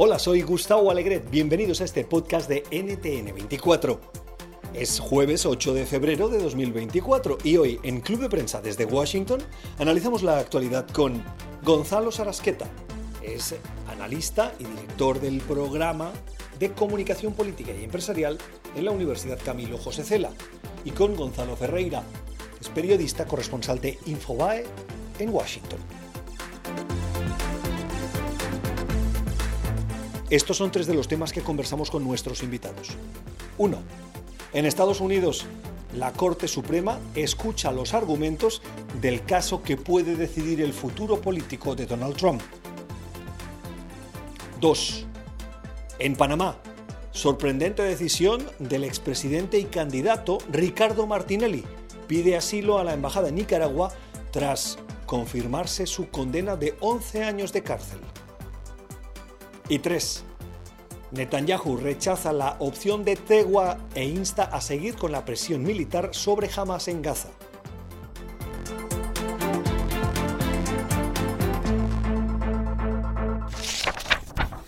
Hola, soy Gustavo Alegret. Bienvenidos a este podcast de NTN24. Es jueves 8 de febrero de 2024 y hoy en Club de Prensa desde Washington analizamos la actualidad con Gonzalo Sarasqueta. Es analista y director del programa de comunicación política y empresarial en la Universidad Camilo José Cela. Y con Gonzalo Ferreira, es periodista corresponsal de Infobae en Washington. Estos son tres de los temas que conversamos con nuestros invitados. 1. En Estados Unidos, la Corte Suprema escucha los argumentos del caso que puede decidir el futuro político de Donald Trump. 2. En Panamá, sorprendente decisión del expresidente y candidato Ricardo Martinelli pide asilo a la Embajada de Nicaragua tras confirmarse su condena de 11 años de cárcel. Y 3. Netanyahu rechaza la opción de tregua e insta a seguir con la presión militar sobre Hamas en Gaza.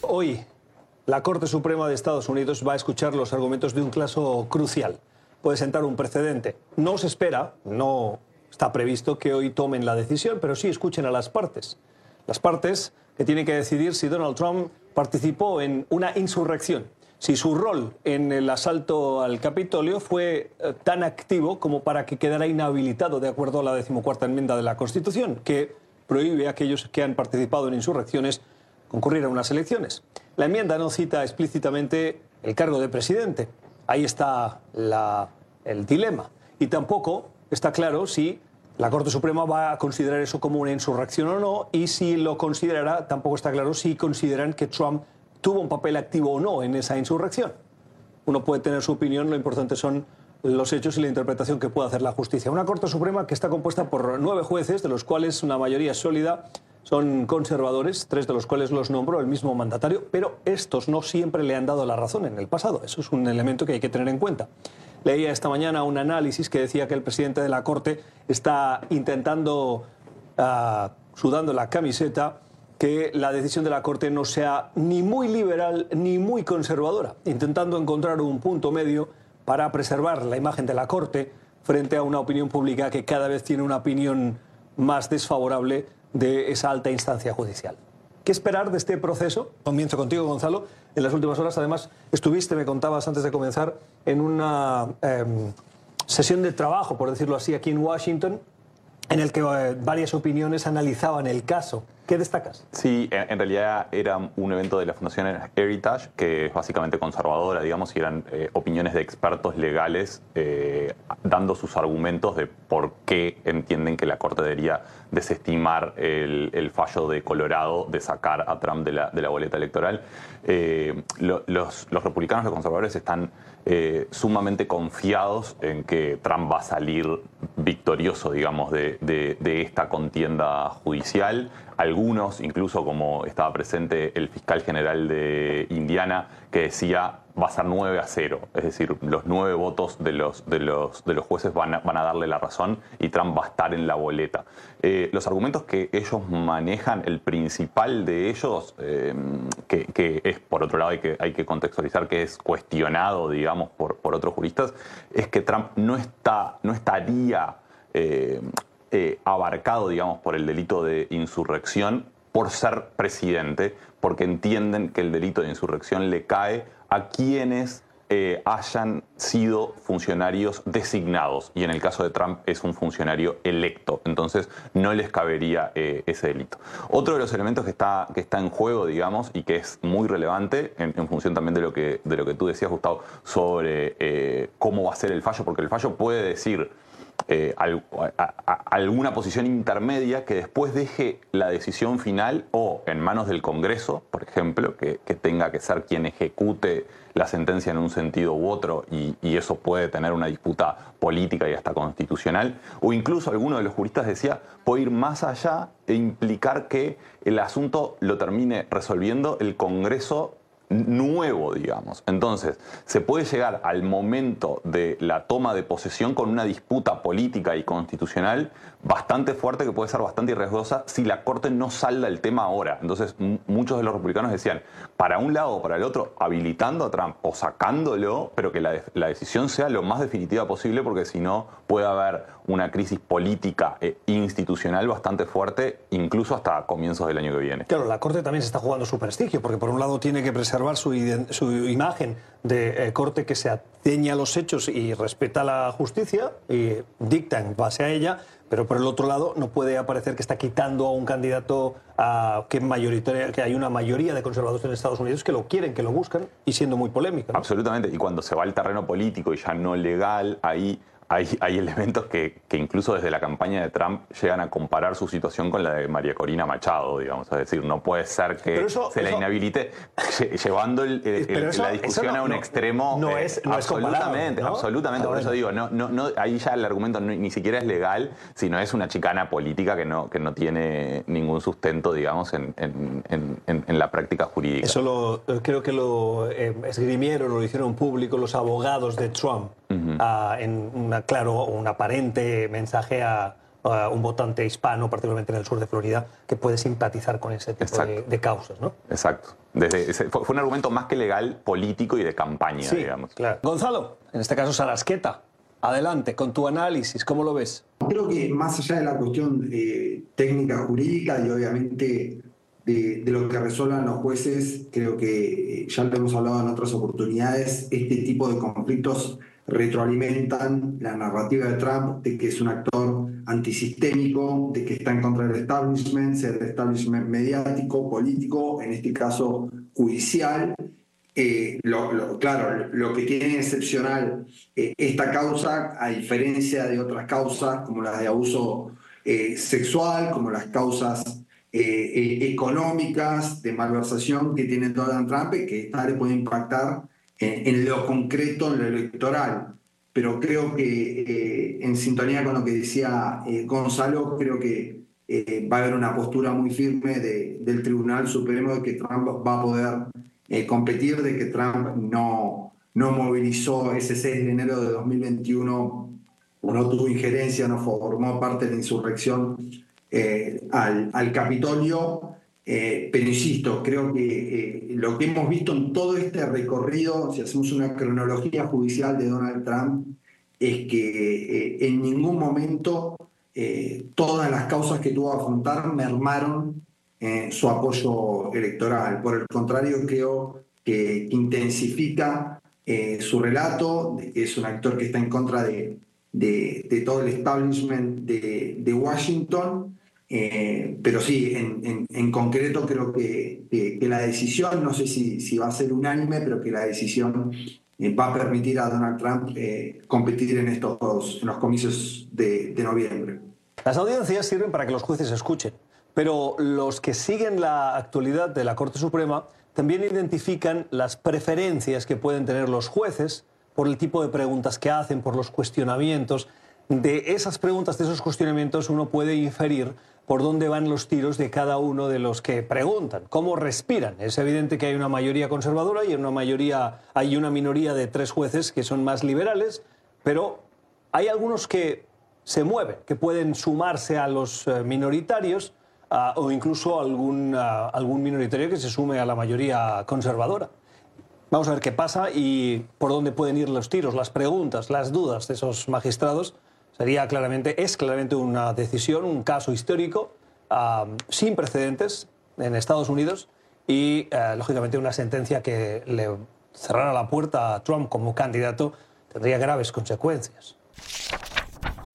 Hoy, la Corte Suprema de Estados Unidos va a escuchar los argumentos de un caso crucial. Puede sentar un precedente. No se espera, no está previsto que hoy tomen la decisión, pero sí escuchen a las partes. Las partes que tienen que decidir si Donald Trump participó en una insurrección, si su rol en el asalto al Capitolio fue eh, tan activo como para que quedara inhabilitado de acuerdo a la decimocuarta enmienda de la Constitución, que prohíbe a aquellos que han participado en insurrecciones concurrir a unas elecciones. La enmienda no cita explícitamente el cargo de presidente. Ahí está el dilema. Y tampoco está claro si la Corte Suprema va a considerar eso como una insurrección o no, y si lo considerará, tampoco está claro si consideran que Trump tuvo un papel activo o no en esa insurrección. Uno puede tener su opinión, lo importante son los hechos y la interpretación que pueda hacer la justicia. Una Corte Suprema que está compuesta por nueve jueces, de los cuales una mayoría sólida son conservadores, tres de los cuales los nombró el mismo mandatario, pero estos no siempre le han dado la razón en el pasado. Eso es un elemento que hay que tener en cuenta. Leía esta mañana un análisis que decía que el presidente de la Corte está intentando, ah, sudando la camiseta, que la decisión de la Corte no sea ni muy liberal ni muy conservadora, intentando encontrar un punto medio para preservar la imagen de la Corte frente a una opinión pública que cada vez tiene una opinión más desfavorable de esa alta instancia judicial. ¿Qué esperar de este proceso? Comienzo contigo, Gonzalo. En las últimas horas, además, estuviste, me contabas antes de comenzar, en una em, sesión de trabajo, por decirlo así, aquí en Washington, en el que eh, varias opiniones analizaban el caso. ¿Qué destacas? Sí, en realidad era un evento de la Fundación Heritage, que es básicamente conservadora, digamos, y eran eh, opiniones de expertos legales eh, dando sus argumentos de por qué entienden que la Corte debería desestimar el, fallo de Colorado de sacar a Trump de la, boleta electoral. Los, los republicanos, los conservadores están eh, sumamente confiados en que Trump va a salir victorioso, digamos, de, de, esta contienda judicial. Algunos, incluso como estaba presente el fiscal general de Indiana, que decía va a ser 9 a 0. Es decir, los nueve votos de los, de los, de los jueces van a, van a darle la razón y Trump va a estar en la boleta. Eh, los argumentos que ellos manejan, el principal de ellos, eh, que, es, por otro lado, hay que, hay que contextualizar que es cuestionado, digamos, por, por otros juristas, es que Trump no, está, no estaría... Eh, eh, abarcado, digamos, por el delito de insurrección por ser presidente, porque entienden que el delito de insurrección le cae a quienes eh, hayan sido funcionarios designados. Y en el caso de Trump es un funcionario electo. Entonces no les cabería eh, ese delito. Otro de los elementos que está, que está en juego, digamos, y que es muy relevante en, función también de lo, que, de lo que tú decías, Gustavo, sobre cómo va a ser el fallo, porque el fallo puede decir eh, alguna posición intermedia que después deje la decisión final o en manos del Congreso, por ejemplo, que, tenga que ser quien ejecute la sentencia en un sentido u otro y, eso puede tener una disputa política y hasta constitucional, o incluso alguno de los juristas decía, puede ir más allá e implicar que el asunto lo termine resolviendo el Congreso nuevo, digamos. Entonces, se puede llegar al momento de la toma de posesión con una disputa política y constitucional bastante fuerte, que puede ser bastante riesgosa, si la Corte no salda el tema ahora. Entonces, muchos de los republicanos decían, para un lado o para el otro, habilitando a Trump o sacándolo, pero que la, la decisión sea lo más definitiva posible, porque si no, puede haber una crisis política e institucional bastante fuerte, incluso hasta comienzos del año que viene. Claro, la Corte también se está jugando su prestigio, porque por un lado tiene que preservar su, su imagen de eh, Corte que se ateña a los hechos y respeta la justicia y dicta en base a ella, pero por el otro lado no puede aparecer que está quitando a un candidato a, que, mayoritaria, que hay una mayoría de conservadores en Estados Unidos que lo quieren, que lo buscan y siendo muy polémica. Absolutamente, y cuando se va al terreno político y ya no legal, ahí hay, elementos que, incluso desde la campaña de Trump llegan a comparar su situación con la de María Corina Machado, digamos. Es decir, no puede ser que se la inhabilite llevando la discusión a un extremo. No eh, es, absolutamente, absolutamente. por eso digo, no, no, ahí ya el argumento ni siquiera es legal, sino es una chicana política que no, que no tiene ningún sustento, digamos, en, la práctica jurídica. Eso lo, creo que lo eh, esgrimieron, lo hicieron público los abogados de Trump en una, claro, un aparente mensaje a, un votante hispano, particularmente en el sur de Florida, que puede simpatizar con ese tipo de, causas, ¿no? Exacto. Desde, fue, un argumento más que legal, político y de campaña, sí, digamos. Claro. Gonzalo, en este caso Sarasqueta, adelante con tu análisis, ¿cómo lo ves? Creo que más allá de la cuestión eh, técnica jurídica y obviamente de, de, lo que resuelvan los jueces, creo que eh, ya lo hemos hablado en otras oportunidades, este tipo de conflictos retroalimentan la narrativa de Trump de que es un actor antisistémico, de que está en contra del establishment, el establishment mediático, político, en este caso judicial. Eh, claro, lo que tiene excepcional eh, esta causa, a diferencia de otras causas como las de abuso eh, sexual, como las causas económicas de malversación que tiene Donald Trump, que esta le puede impactar en, lo concreto, en lo electoral. Pero creo que eh, en sintonía con lo que decía eh, Gonzalo, creo que eh, va a haber una postura muy firme del Tribunal Supremo de que Trump va a poder competir, de que Trump no, no movilizó ese 6 de enero de 2021, no tuvo injerencia, no formó parte de la insurrección al, al Capitolio eh, pero insisto, creo que eh, lo que hemos visto en todo este recorrido, si hacemos una cronología judicial de Donald Trump, es que eh, en ningún momento todas las causas que tuvo a afrontar mermaron su apoyo electoral. Por el contrario, creo que intensifica su relato, que es un actor que está en contra de, de, todo el establishment de Washington eh, pero sí, en, concreto creo que, la decisión, no sé si, si, va a ser unánime, pero que la decisión eh, va a permitir a Donald Trump eh, competir en estos en los comicios de, de noviembre. Las audiencias sirven para que los jueces escuchen, pero los que siguen la actualidad de la Corte Suprema también identifican las preferencias que pueden tener los jueces por el tipo de preguntas que hacen, por los cuestionamientos. De esas preguntas, de esos cuestionamientos, uno puede inferir por dónde van los tiros de cada uno de los que preguntan, cómo respiran. Es evidente que hay una mayoría conservadora y una mayoría, hay una minoría de tres jueces que son más liberales, pero hay algunos que se mueven, que pueden sumarse a los eh, minoritarios o incluso algún, algún minoritario que se sume a la mayoría conservadora. Vamos a ver qué pasa y por dónde pueden ir los tiros, las preguntas, las dudas de esos magistrados Sería claramente, es claramente una decisión, un caso histórico sin precedentes en Estados Unidos y, eh, lógicamente, una sentencia que le cerrara la puerta a Trump como candidato tendría graves consecuencias.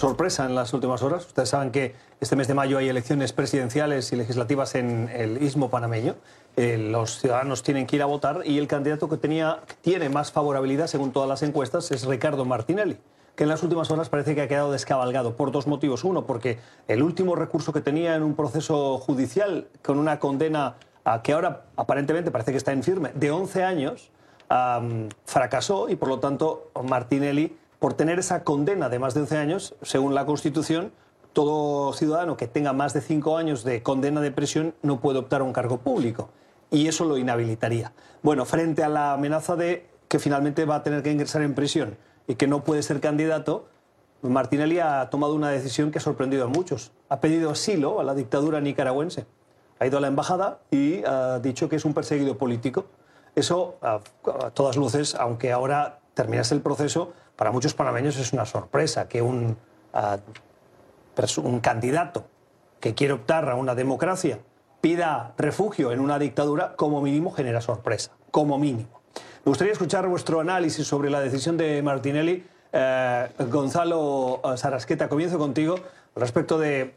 Sorpresa en las últimas horas. Ustedes saben que este mes de mayo hay elecciones presidenciales y legislativas en el istmo panameño. Eh, los ciudadanos tienen que ir a votar y el candidato que tenía, tiene más favorabilidad, según todas las encuestas, es Ricardo Martinelli que en las últimas horas parece que ha quedado descabalgado por dos motivos. Uno, porque el último recurso que tenía en un proceso judicial con una condena a que ahora aparentemente parece que está en firme de 11 años, fracasó y por lo tanto Martinelli por tener esa condena de más de 11 años, según la Constitución, todo ciudadano que tenga más de 5 años de condena de prisión no puede optar a un cargo público. Y eso lo inhabilitaría. Bueno, frente a la amenaza de que finalmente va a tener que ingresar en prisión y que no puede ser candidato, Martinelli ha tomado una decisión que ha sorprendido a muchos. Ha pedido asilo a la dictadura nicaragüense. Ha ido a la embajada y ha dicho que es un perseguido político. Eso, a, todas luces, aunque ahora terminase el proceso, para muchos panameños es una sorpresa que un, ah, un candidato que quiere optar a una democracia pida refugio en una dictadura, como mínimo genera sorpresa, como mínimo. Me gustaría escuchar vuestro análisis sobre la decisión de Martinelli. Eh, Gonzalo eh, Sarasqueta, comienzo contigo respecto de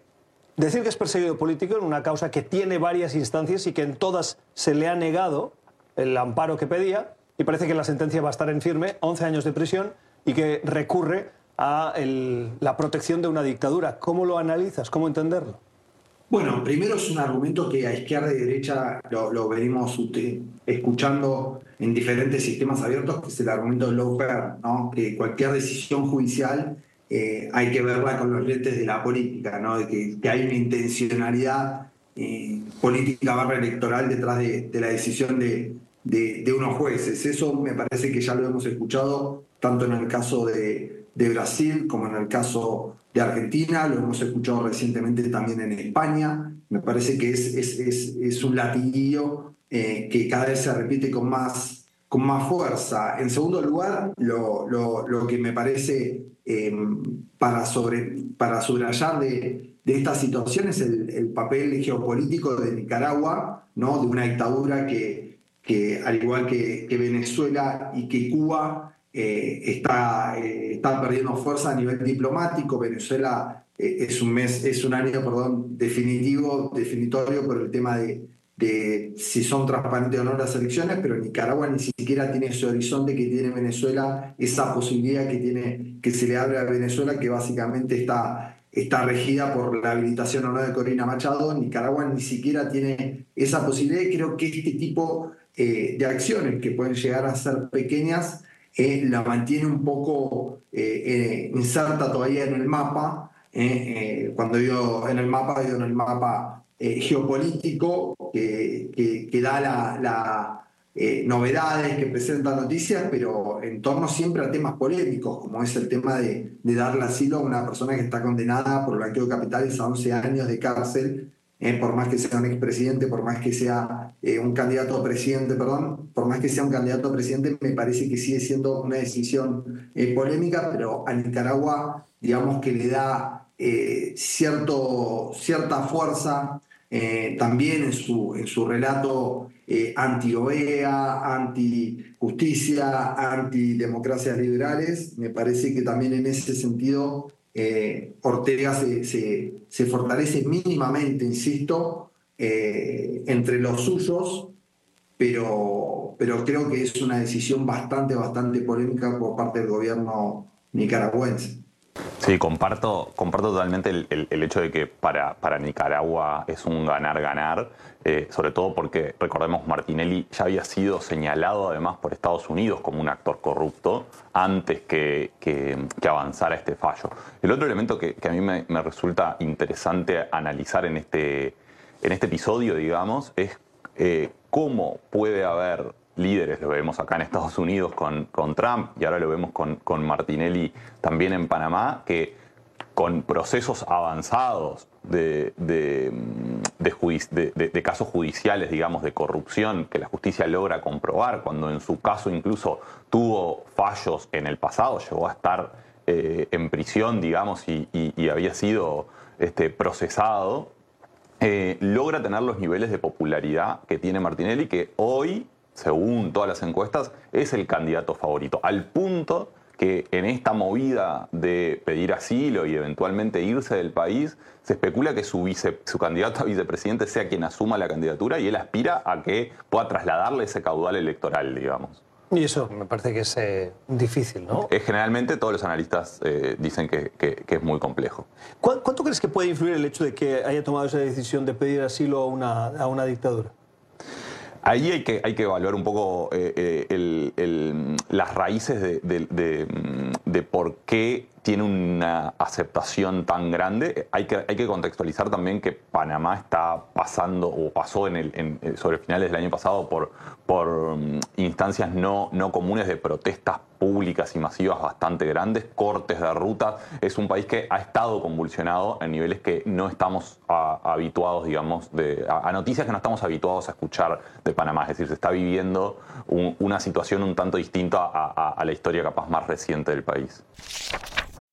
decir que es perseguido político en una causa que tiene varias instancias y que en todas se le ha negado el amparo que pedía y parece que la sentencia va a estar en firme, 11 años de prisión y que recurre a la protección de una dictadura. ¿Cómo lo analizas? ¿Cómo entenderlo? Bueno, primero es un argumento que a izquierda y derecha lo, venimos escuchando en diferentes sistemas abiertos, que es el argumento de Loper, ¿no? que cualquier decisión judicial eh, hay que verla con los lentes de la política, ¿no? de que, hay una intencionalidad eh, política barra electoral detrás de, la decisión de, de, unos jueces. Eso me parece que ya lo hemos escuchado tanto en el caso de, Brasil como en el caso de Argentina, lo hemos escuchado recientemente también en España. Me parece que es, es, es, un latiguillo eh, que cada vez se repite con más, con más fuerza. En segundo lugar, lo, lo, lo que me parece em, para, sobre, para subrayar de, de esta situación es el, el, papel geopolítico de Nicaragua, ¿no? de una dictadura que, que al igual que, que Venezuela y que Cuba, eh, está, eh, está perdiendo fuerza a nivel diplomático. Venezuela eh, es, un mes, es un año perdón, definitivo, definitorio por el tema de, de si son transparentes o no las elecciones, pero Nicaragua ni siquiera tiene ese horizonte que tiene Venezuela, esa posibilidad que, tiene, que se le abre a Venezuela, que básicamente está, está regida por la habilitación o no de Corina Machado. Nicaragua ni siquiera tiene esa posibilidad y creo que este tipo de acciones que pueden llegar a ser pequeñas, eh, la mantiene un poco eh, eh, inserta todavía en el mapa, cuando digo en el mapa, digo en el mapa geopolítico que, que, da las la, novedades, que presenta noticias, pero en torno siempre a temas polémicos, como es el tema de, de darle asilo a una persona que está condenada por blanqueo de capitales a 11 años de cárcel eh, por más que sea un expresidente, por más que sea eh, un candidato a presidente, perdón, por más que sea un candidato a presidente, me parece que sigue siendo una decisión eh, polémica, pero a Nicaragua, digamos que le da cierto, cierta fuerza también en su, en su relato anti-OEA, anti-justicia, anti-democracias liberales. Me parece que también en ese sentido eh, Ortega se, fortalece mínimamente, insisto, eh, entre los suyos, pero, pero creo que es una decisión bastante, bastante polémica por parte del gobierno nicaragüense. Sí, comparto, comparto totalmente el, hecho de que para, para, Nicaragua es un ganar-ganar, eh, sobre todo porque, recordemos, Martinelli ya había sido señalado además por Estados Unidos como un actor corrupto antes que, que, avanzara este fallo. El otro elemento que, a mí me, resulta interesante analizar en este, en este episodio, digamos, es eh, cómo puede haber líderes, lo vemos acá en Estados Unidos con, con Trump y ahora lo vemos con, con, Martinelli también en Panamá, que con procesos avanzados de, de, casos judiciales, digamos, de corrupción que la justicia logra comprobar, cuando en su caso incluso tuvo fallos en el pasado, llegó a estar eh, en prisión, digamos, y, había sido este, procesado, eh, logra tener los niveles de popularidad que tiene Martinelli, que hoy según todas las encuestas, es el candidato favorito, al punto que en esta movida de pedir asilo y eventualmente irse del país, se especula que su, su candidato a vicepresidente sea quien asuma la candidatura y él aspira a que pueda trasladarle ese caudal electoral, digamos. Y eso me parece que es eh, difícil, ¿no? Es, generalmente todos los analistas eh, dicen que, es muy complejo. ¿Cuánto crees que puede influir el hecho de que haya tomado esa decisión de pedir asilo a una, a una dictadura? Ahí hay que, hay que evaluar un poco eh, eh, las raíces de, de, por qué tiene una aceptación tan grande. Hay que, hay que contextualizar también que Panamá está pasando o pasó en el, sobre finales del año pasado por, por mm, instancias no, no comunes de protestas públicas y masivas bastante grandes, cortes de ruta. Es un país que ha estado convulsionado en niveles que no estamos habituados, digamos, a, noticias que no estamos habituados a escuchar de Panamá. Es decir, se está viviendo una situación un tanto distinta a la historia capaz más reciente del país.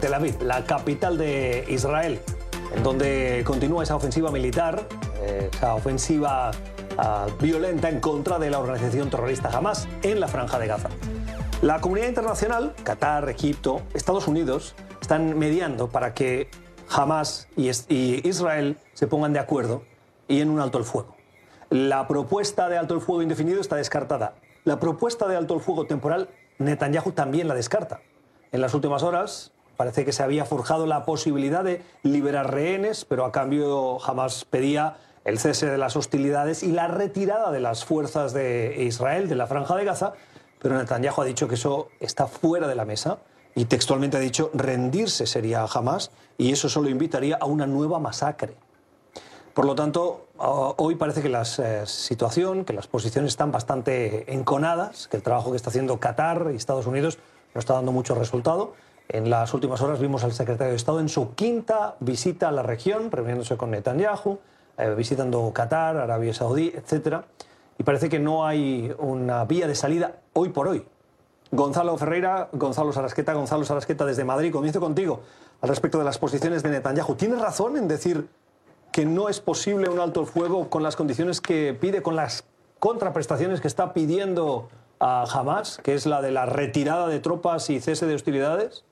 Tel Aviv, la capital de Israel, en donde continúa esa ofensiva militar, eh, esa ofensiva ah, violenta en contra de la organización terrorista Hamas en la franja de Gaza. La comunidad internacional, Qatar, Egipto, Estados Unidos, están mediando para que Hamas y Israel se pongan de acuerdo y en un alto el fuego. La propuesta de alto el fuego indefinido está descartada. La propuesta de alto el fuego temporal, Netanyahu también la descarta. En las últimas horas parece que se había forjado la posibilidad de liberar rehenes, pero a cambio Hamas pedía el cese de las hostilidades y la retirada de las fuerzas de Israel de la franja de Gaza, pero Netanyahu ha dicho que eso está fuera de la mesa y textualmente ha dicho rendirse sería jamás y eso solo invitaría a una nueva masacre. Por lo tanto, ah, hoy parece que la eh, situación, que las posiciones están bastante enconadas, que el trabajo que está haciendo Qatar y Estados Unidos no está dando mucho resultado. En las últimas horas vimos al secretario de Estado en su quinta visita a la región, reuniéndose con Netanyahu, eh, visitando Qatar, Arabia Saudí, etc. Y parece que no hay una vía de salida hoy por hoy Gonzalo Ferreira, Gonzalo Sarasqueta, Gonzalo Sarasqueta desde Madrid. Comienzo contigo al respecto de las posiciones de Netanyahu. ¿Tienes razón en decir que no es posible un alto el fuego con las condiciones que pide, con las contraprestaciones que está pidiendo a Hamas, que es la de la retirada de tropas y cese de hostilidades?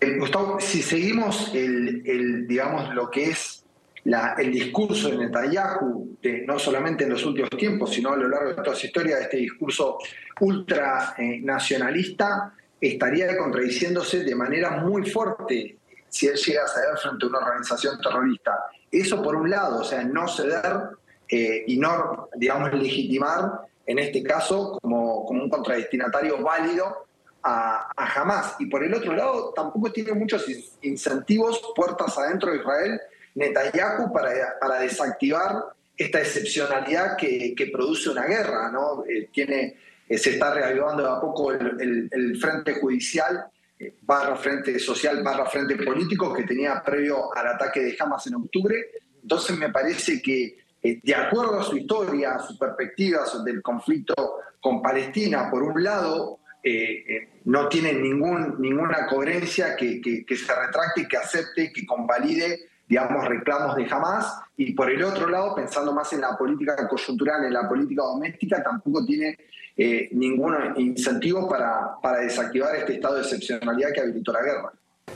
Eh, Gustavo, si seguimos el, digamos, lo que es el discurso de Netanyahu, no solamente en los últimos tiempos, sino a lo largo de toda su historia, este discurso ultranacionalista, eh, estaría contradiciéndose de manera muy fuerte si él llega a ceder frente a una organización terrorista. Eso por un lado, o sea, no ceder eh, y no, digamos, legitimar, en este caso, como, como un contradestinatario válido a, a Hamas. Y por el otro lado, tampoco tiene muchos incentivos puertas adentro de Israel Netanyahu para, para desactivar esta excepcionalidad que, produce una guerra. ¿no? Eh, tiene, eh, se está reavivando de a poco el, frente judicial, eh, barra frente social, barra frente político que tenía previo al ataque de Hamas en octubre. Entonces me parece que de acuerdo a su historia, a sus perspectivas del conflicto con Palestina, por un lado, no tiene ningún, ninguna coherencia que, que, se retracte, que acepte, que convalide, digamos, reclamos de Hamas, y por el otro lado, pensando más en la política coyuntural, en la política doméstica, tampoco tiene ningún incentivo para, para desactivar este estado de excepcionalidad que habilitó la guerra.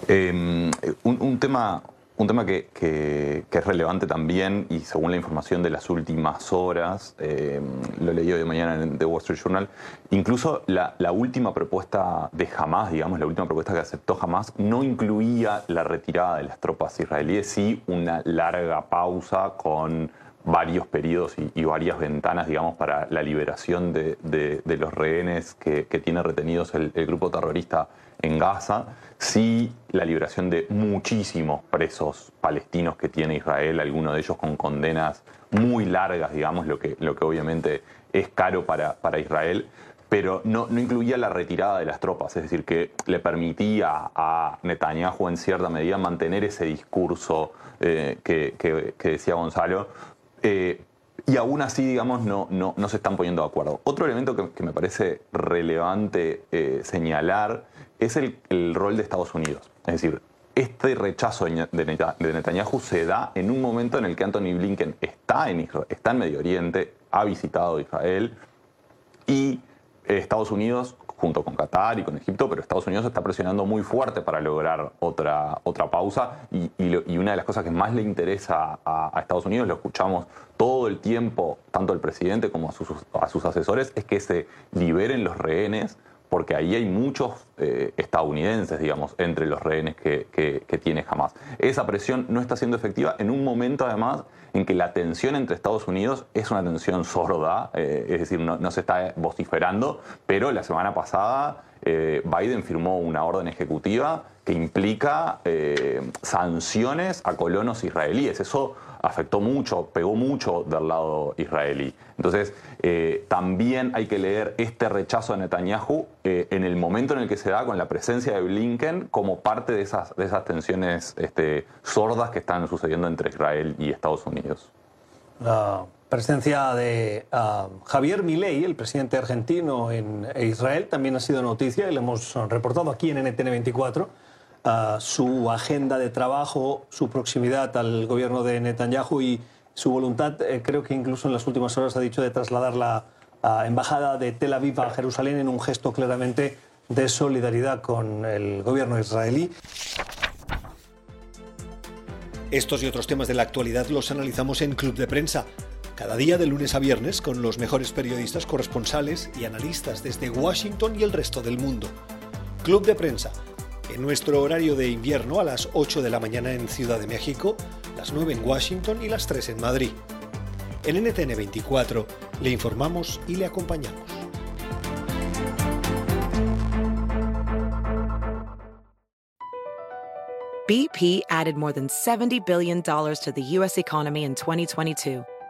Em, un, tema, un tema que, es relevante también, y según la información de las últimas horas, eh, lo leí hoy de mañana en The Wall Street Journal, incluso la, última propuesta de Hamas, digamos, la última propuesta que aceptó Hamas, no incluía la retirada de las tropas israelíes, sí una larga pausa con varios periodos y, varias ventanas, digamos, para la liberación de, los rehenes que, tiene retenidos el grupo terrorista en Gaza, sí la liberación de muchísimos presos palestinos que tiene Israel, algunos de ellos con condenas muy largas, digamos, lo que, lo que obviamente es caro para, para Israel, pero no, no, incluía la retirada de las tropas, es decir, que le permitía a Netanyahu en cierta medida mantener ese discurso eh, que, que, decía Gonzalo. Eh, y aún así, digamos, no, no, no, se están poniendo de acuerdo. Otro elemento que, me parece relevante eh, señalar es el, rol de Estados Unidos. Es decir, este rechazo de Netanyahu se da en un momento en el que Anthony Blinken está en, está en Medio Oriente, ha visitado Israel y Estados Unidos, junto con Qatar y con Egipto, pero Estados Unidos está presionando muy fuerte para lograr otra, otra pausa y, una de las cosas que más le interesa a, Estados Unidos, lo escuchamos todo el tiempo, tanto al presidente como a sus, asesores, es que se liberen los rehenes porque ahí hay muchos eh, estadounidenses, digamos, entre los rehenes que, tiene Hamas. Esa presión no está siendo efectiva en un momento, además, en que la tensión entre Estados Unidos es una tensión sorda, eh, es decir, no, se está vociferando, pero la semana pasada eh, Biden firmó una orden ejecutiva que implica sanciones a colonos israelíes. Eso afectó mucho, pegó mucho del lado israelí. Entonces, eh, también hay que leer este rechazo de Netanyahu eh, en el momento en el que se da con la presencia de Blinken como parte de esas, tensiones este, sordas que están sucediendo entre Israel y Estados Unidos. La presencia de ah, Javier Milei, el presidente argentino en Israel, también ha sido noticia y lo hemos reportado aquí en NTN 24 su agenda de trabajo, su proximidad al gobierno de Netanyahu y su voluntad, eh, creo que incluso en las últimas horas ha dicho de trasladar la embajada de Tel Aviv a Jerusalén en un gesto claramente de solidaridad con el gobierno israelí. Estos y otros temas de la actualidad los analizamos en Club de Prensa, cada día de lunes a viernes con los mejores periodistas corresponsales y analistas desde Washington y el resto del mundo. Club de Prensa en nuestro horario de invierno a las 8 de la mañana en Ciudad de México, las 9 en Washington y las 3 en Madrid. En NTN 24 le informamos y le acompañamos. BP added more than $70 billion to the U.S. economy in 2022